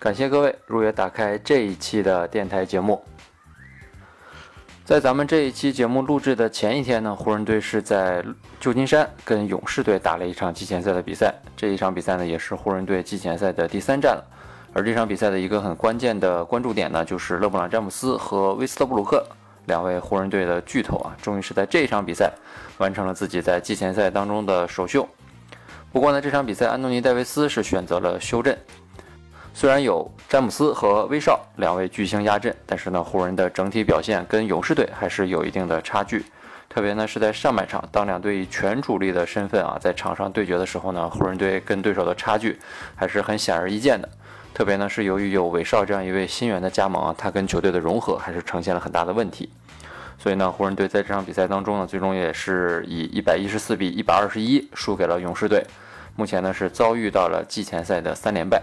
感谢各位如约打开这一期的电台节目。在咱们这一期节目录制的前一天呢，湖人队是在旧金山跟勇士队打了一场季前赛的比赛。这一场比赛呢，也是湖人队季前赛的第三战了。而这场比赛的一个很关键的关注点呢，就是勒布朗·詹姆斯和威斯特布鲁克。两位湖人队的巨头啊，终于是在这一场比赛完成了自己在季前赛当中的首秀。不过呢，这场比赛安东尼·戴维斯是选择了休阵。虽然有詹姆斯和威少两位巨星压阵，但是呢，湖人的整体表现跟勇士队还是有一定的差距。特别呢是在上半场，当两队以全主力的身份啊在场上对决的时候呢，湖人队跟对手的差距还是很显而易见的。特别呢是由于有韦少这样一位新援的加盟啊，他跟球队的融合还是呈现了很大的问题。所以呢，湖人队在这场比赛当中呢，最终也是以一百一十四比一百二十一输给了勇士队。目前呢是遭遇到了季前赛的三连败。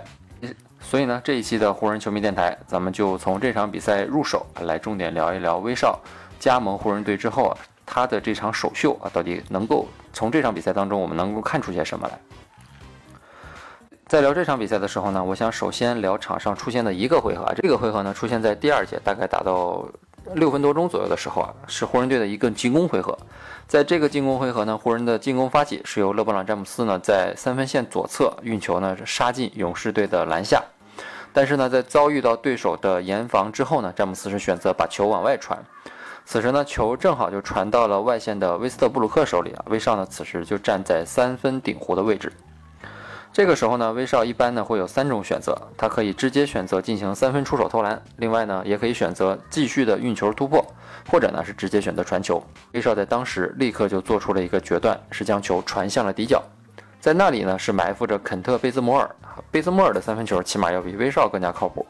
所以呢，这一期的湖人球迷电台，咱们就从这场比赛入手来重点聊一聊威少加盟湖人队之后啊，他的这场首秀啊，到底能够从这场比赛当中我们能够看出些什么来？在聊这场比赛的时候呢，我想首先聊场上出现的一个回合啊，这个回合呢出现在第二节，大概打到六分多钟左右的时候啊，是湖人队的一个进攻回合。在这个进攻回合呢，湖人的进攻发起是由勒布朗·詹姆斯呢在三分线左侧运球呢杀进勇士队的篮下，但是呢在遭遇到对手的严防之后呢，詹姆斯是选择把球往外传。此时呢球正好就传到了外线的威斯特布鲁克手里啊，威少呢此时就站在三分顶弧的位置。这个时候呢，威少一般呢会有三种选择，他可以直接选择进行三分出手投篮，另外呢也可以选择继续的运球突破，或者呢是直接选择传球。威少在当时立刻就做出了一个决断，是将球传向了底角，在那里呢是埋伏着肯特·贝兹摩尔，贝兹摩尔的三分球起码要比威少更加靠谱。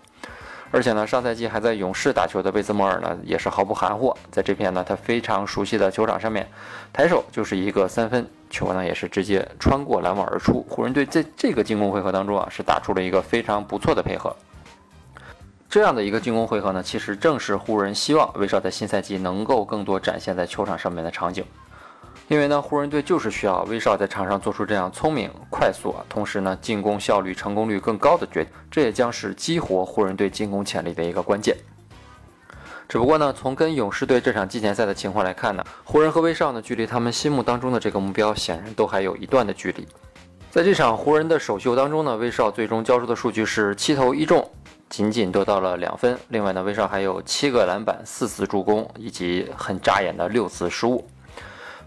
而且呢，上赛季还在勇士打球的贝兹摩尔呢，也是毫不含糊，在这片呢他非常熟悉的球场上面，抬手就是一个三分球呢，也是直接穿过篮网而出。湖人队在这个进攻回合当中啊，是打出了一个非常不错的配合。这样的一个进攻回合呢，其实正是湖人希望威少在新赛季能够更多展现在球场上面的场景。因为呢，湖人队就是需要威少在场上做出这样聪明、快速啊，同时呢，进攻效率、成功率更高的决定，这也将是激活湖人队进攻潜力的一个关键。只不过呢，从跟勇士队这场季前赛的情况来看呢，湖人和威少呢，距离他们心目当中的这个目标显然都还有一段的距离。在这场湖人的首秀当中呢，威少最终交出的数据是七投一中，仅仅得到了两分。另外呢，威少还有七个篮板、四次助攻，以及很扎眼的六次失误。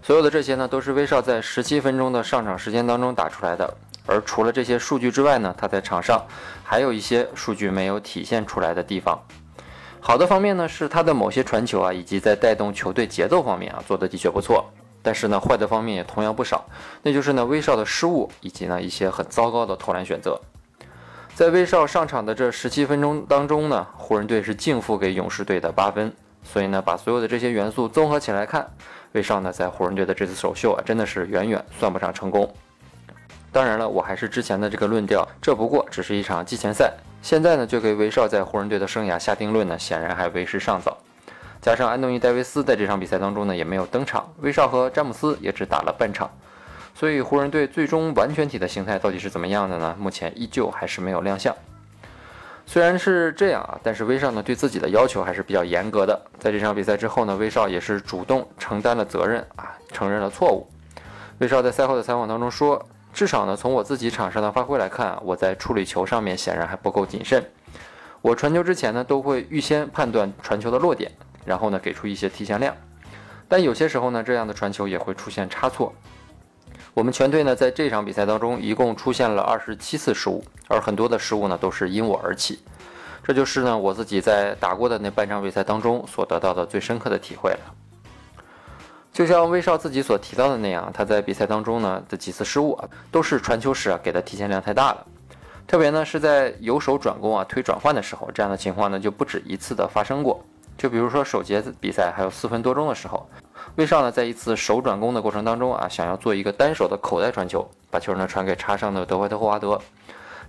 所有的这些呢，都是威少在十七分钟的上场时间当中打出来的。而除了这些数据之外呢，他在场上还有一些数据没有体现出来的地方。好的方面呢，是他的某些传球啊，以及在带动球队节奏方面啊，做的的确不错。但是呢，坏的方面也同样不少，那就是呢，威少的失误以及呢一些很糟糕的投篮选择。在威少上场的这十七分钟当中呢，湖人队是净负给勇士队的八分。所以呢，把所有的这些元素综合起来看。威少呢，在湖人队的这次首秀啊，真的是远远算不上成功。当然了，我还是之前的这个论调，这不过只是一场季前赛。现在呢，就给威少在湖人队的生涯下定论呢，显然还为时尚早。加上安东尼·戴维斯在这场比赛当中呢，也没有登场，威少和詹姆斯也只打了半场。所以，湖人队最终完全体的形态到底是怎么样的呢？目前依旧还是没有亮相。虽然是这样啊，但是威少呢对自己的要求还是比较严格的。在这场比赛之后呢，威少也是主动承担了责任啊，承认了错误。威少在赛后的采访当中说：“至少呢，从我自己场上的发挥来看，我在处理球上面显然还不够谨慎。我传球之前呢，都会预先判断传球的落点，然后呢给出一些提前量。但有些时候呢，这样的传球也会出现差错。”我们全队呢，在这场比赛当中，一共出现了二十七次失误，而很多的失误呢，都是因我而起。这就是呢，我自己在打过的那半场比赛当中所得到的最深刻的体会了。就像威少自己所提到的那样，他在比赛当中呢的几次失误啊，都是传球时啊给的提前量太大了。特别呢是在由守转攻啊推转换的时候，这样的情况呢就不止一次的发生过。就比如说首节比赛还有四分多钟的时候，威少呢在一次守转攻的过程当中啊，想要做一个单手的口袋传球，把球呢传给插上的德怀特霍华德。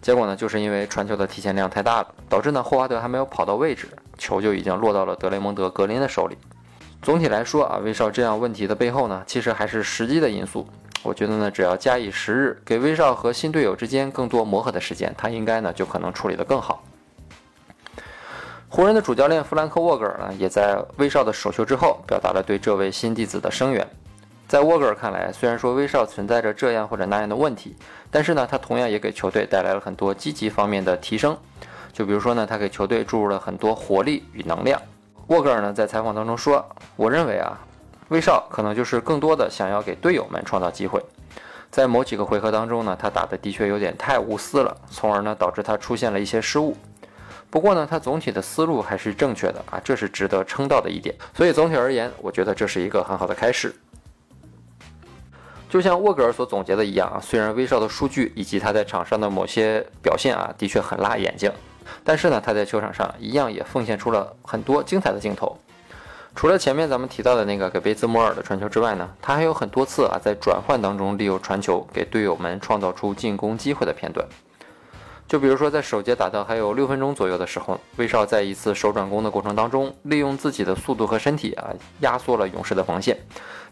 结果呢，就是因为传球的提前量太大了，导致呢霍华德还没有跑到位置，球就已经落到了德雷蒙德格林的手里。总体来说啊，威少这样问题的背后呢，其实还是时机的因素。我觉得呢，只要加以时日，给威少和新队友之间更多磨合的时间，他应该呢就可能处理得更好。湖人的主教练弗兰克沃格尔呢，也在威少的首秀之后，表达了对这位新弟子的声援。在沃格尔看来，虽然说威少存在着这样或者那样的问题，但是呢，他同样也给球队带来了很多积极方面的提升。就比如说呢，他给球队注入了很多活力与能量。沃格尔呢在采访当中说：“我认为啊，威少可能就是更多的想要给队友们创造机会。在某几个回合当中呢，他打的的确有点太无私了，从而呢导致他出现了一些失误。不过呢，他总体的思路还是正确的啊，这是值得称道的一点。所以总体而言，我觉得这是一个很好的开始。”就像沃格尔所总结的一样啊，虽然威少的数据以及他在场上的某些表现啊，的确很辣眼睛，但是呢，他在球场上一样也奉献出了很多精彩的镜头。除了前面咱们提到的那个给贝兹摩尔的传球之外呢，他还有很多次啊，在转换当中利用传球给队友们创造出进攻机会的片段。就比如说，在首节打到还有六分钟左右的时候，威少在一次手转攻的过程当中，利用自己的速度和身体啊，压缩了勇士的防线，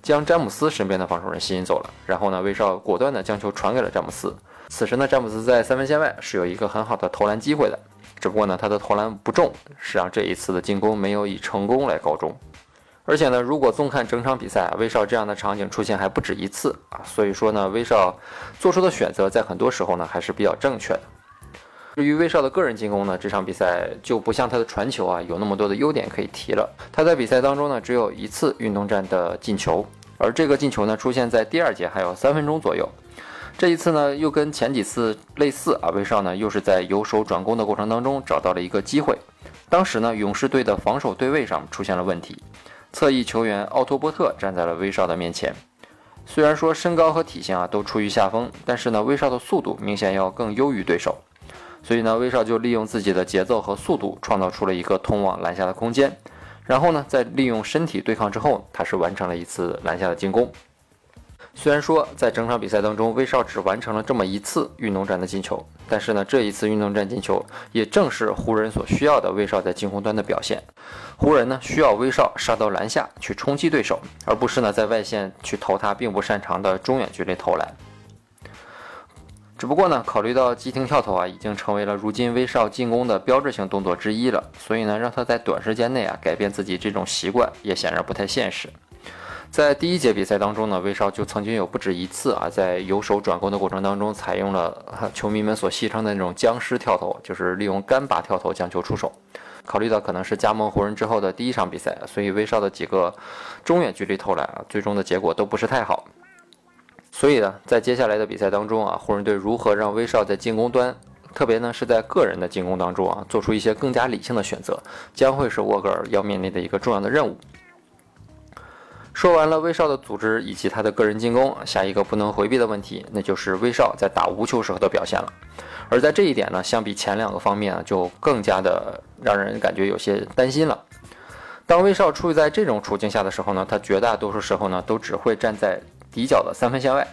将詹姆斯身边的防守人吸引走了。然后呢，威少果断的将球传给了詹姆斯。此时呢，詹姆斯在三分线外是有一个很好的投篮机会的，只不过呢，他的投篮不中，是让这一次的进攻没有以成功来告终。而且呢，如果纵看整场比赛，威少这样的场景出现还不止一次啊，所以说呢，威少做出的选择在很多时候呢，还是比较正确的。至于威少的个人进攻呢，这场比赛就不像他的传球啊有那么多的优点可以提了。他在比赛当中呢只有一次运动战的进球，而这个进球呢出现在第二节还有三分钟左右。这一次呢又跟前几次类似啊，威少呢又是在由守转攻的过程当中找到了一个机会。当时呢勇士队的防守对位上出现了问题，侧翼球员奥托波特站在了威少的面前。虽然说身高和体型啊都处于下风，但是呢威少的速度明显要更优于对手。所以呢，威少就利用自己的节奏和速度，创造出了一个通往篮下的空间。然后呢，在利用身体对抗之后，他是完成了一次篮下的进攻。虽然说在整场比赛当中，威少只完成了这么一次运动战的进球，但是呢，这一次运动战进球也正是湖人所需要的威少在进攻端的表现。湖人呢，需要威少杀到篮下去冲击对手，而不是呢在外线去投他并不擅长的中远距离投篮。只不过呢，考虑到急停跳投啊，已经成为了如今威少进攻的标志性动作之一了，所以呢，让他在短时间内啊改变自己这种习惯，也显然不太现实。在第一节比赛当中呢，威少就曾经有不止一次啊，在由守转攻的过程当中，采用了 球迷们所戏称的那种僵尸跳投，就是利用干拔跳投将球出手。考虑到可能是加盟湖人之后的第一场比赛，所以威少的几个中远距离投篮啊，最终的结果都不是太好。所以呢，在接下来的比赛当中啊，湖人队如何让威少在进攻端，特别呢是在个人的进攻当中啊，做出一些更加理性的选择，将会是沃格尔要面临的一个重要的任务。说完了威少的组织以及他的个人进攻，下一个不能回避的问题，那就是威少在打无球时候的表现了。而在这一点呢，相比前两个方面啊，就更加的让人感觉有些担心了。当威少处于在这种处境下的时候呢，他绝大多数时候呢，都只会站在。底角的三分线外，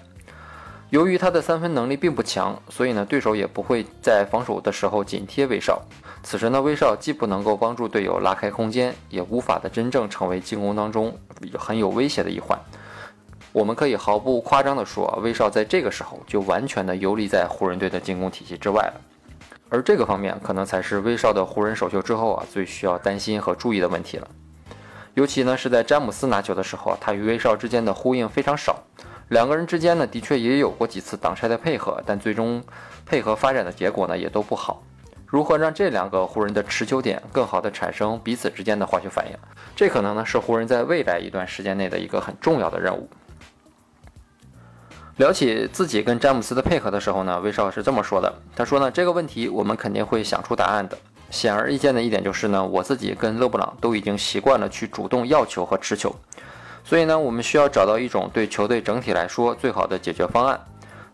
由于他的三分能力并不强，所以呢，对手也不会在防守的时候紧贴威少。此时呢，威少既不能够帮助队友拉开空间，也无法的真正成为进攻当中很有威胁的一环。我们可以毫不夸张地说，威少在这个时候就完全的游离在湖人队的进攻体系之外了。而这个方面可能才是威少的湖人首秀之后啊最需要担心和注意的问题了。尤其呢是在詹姆斯拿球的时候，他与威少之间的呼应非常少。两个人之间呢，的确也有过几次挡拆的配合，但最终配合发展的结果呢，也都不好。如何让这两个湖人的持球点更好的产生彼此之间的化学反应，这可能呢是湖人在未来一段时间内的一个很重要的任务。聊起自己跟詹姆斯的配合的时候呢，威少是这么说的：“他说呢，这个问题我们肯定会想出答案的。”显而易见的一点就是呢，我自己跟勒布朗都已经习惯了去主动要球和持球，所以呢，我们需要找到一种对球队整体来说最好的解决方案。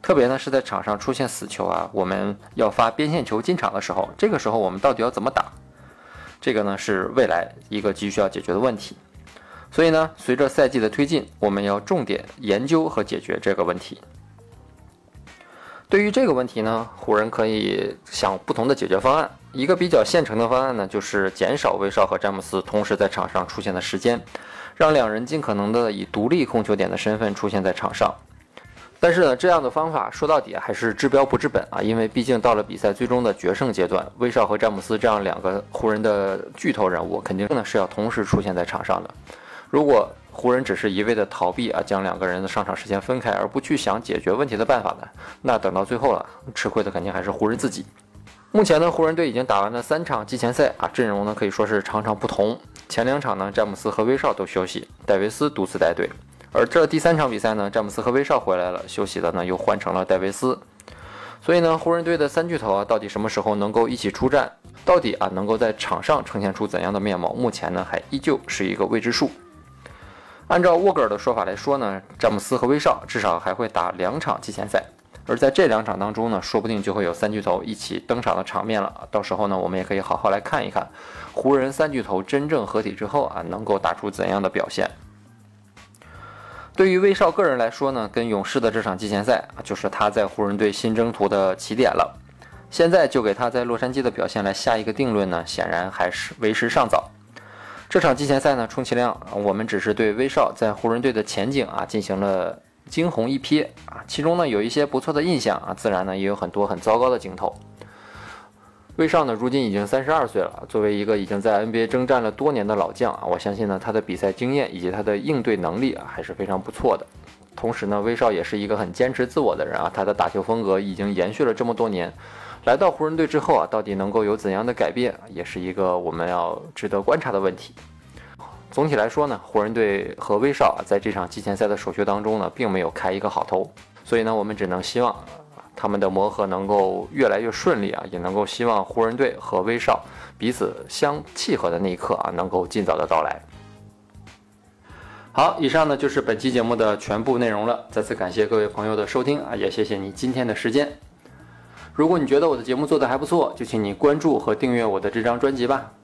特别呢是在场上出现死球啊，我们要发边线球进场的时候，这个时候我们到底要怎么打？这个呢是未来一个急需要解决的问题。所以呢，随着赛季的推进，我们要重点研究和解决这个问题。对于这个问题呢，湖人可以想不同的解决方案。一个比较现成的方案呢，就是减少威少和詹姆斯同时在场上出现的时间，让两人尽可能的以独立控球点的身份出现在场上。但是呢，这样的方法说到底还是治标不治本啊，因为毕竟到了比赛最终的决胜阶段，威少和詹姆斯这样两个湖人的巨头人物，肯定呢是要同时出现在场上的。如果湖人只是一味的逃避啊，将两个人的上场时间分开，而不去想解决问题的办法呢，那等到最后了，吃亏的肯定还是湖人自己。目前呢，湖人队已经打完了三场季前赛啊，阵容呢可以说是场场不同。前两场呢，詹姆斯和威少都休息，戴维斯独自带队。而这第三场比赛呢，詹姆斯和威少回来了，休息的呢又换成了戴维斯。所以呢，湖人队的三巨头啊，到底什么时候能够一起出战？到底啊能够在场上呈现出怎样的面貌？目前呢还依旧是一个未知数。按照沃格尔的说法来说呢，詹姆斯和威少至少还会打两场季前赛，而在这两场当中呢，说不定就会有三巨头一起登场的场面了。到时候呢，我们也可以好好来看一看，湖人三巨头真正合体之后啊，能够打出怎样的表现。对于威少个人来说呢，跟勇士的这场季前赛啊，就是他在湖人队新征途的起点了。现在就给他在洛杉矶的表现来下一个定论呢，显然还是为时尚早。这场季前赛呢，充其量我们只是对威少在湖人队的前景啊进行了惊鸿一瞥啊，其中呢有一些不错的印象啊，自然呢也有很多很糟糕的镜头。威少呢，如今已经三十二岁了。作为一个已经在 NBA 征战了多年的老将啊，我相信呢，他的比赛经验以及他的应对能力啊，还是非常不错的。同时呢，威少也是一个很坚持自我的人啊，他的打球风格已经延续了这么多年。来到湖人队之后啊，到底能够有怎样的改变，也是一个我们要值得观察的问题。总体来说呢，湖人队和威少啊，在这场季前赛的首秀当中呢，并没有开一个好头，所以呢，我们只能希望。他们的磨合能够越来越顺利啊，也能够希望湖人队和威少彼此相契合的那一刻啊，能够尽早的到来。好，以上呢就是本期节目的全部内容了。再次感谢各位朋友的收听啊，也谢谢你今天的时间。如果你觉得我的节目做得还不错，就请你关注和订阅我的这张专辑吧。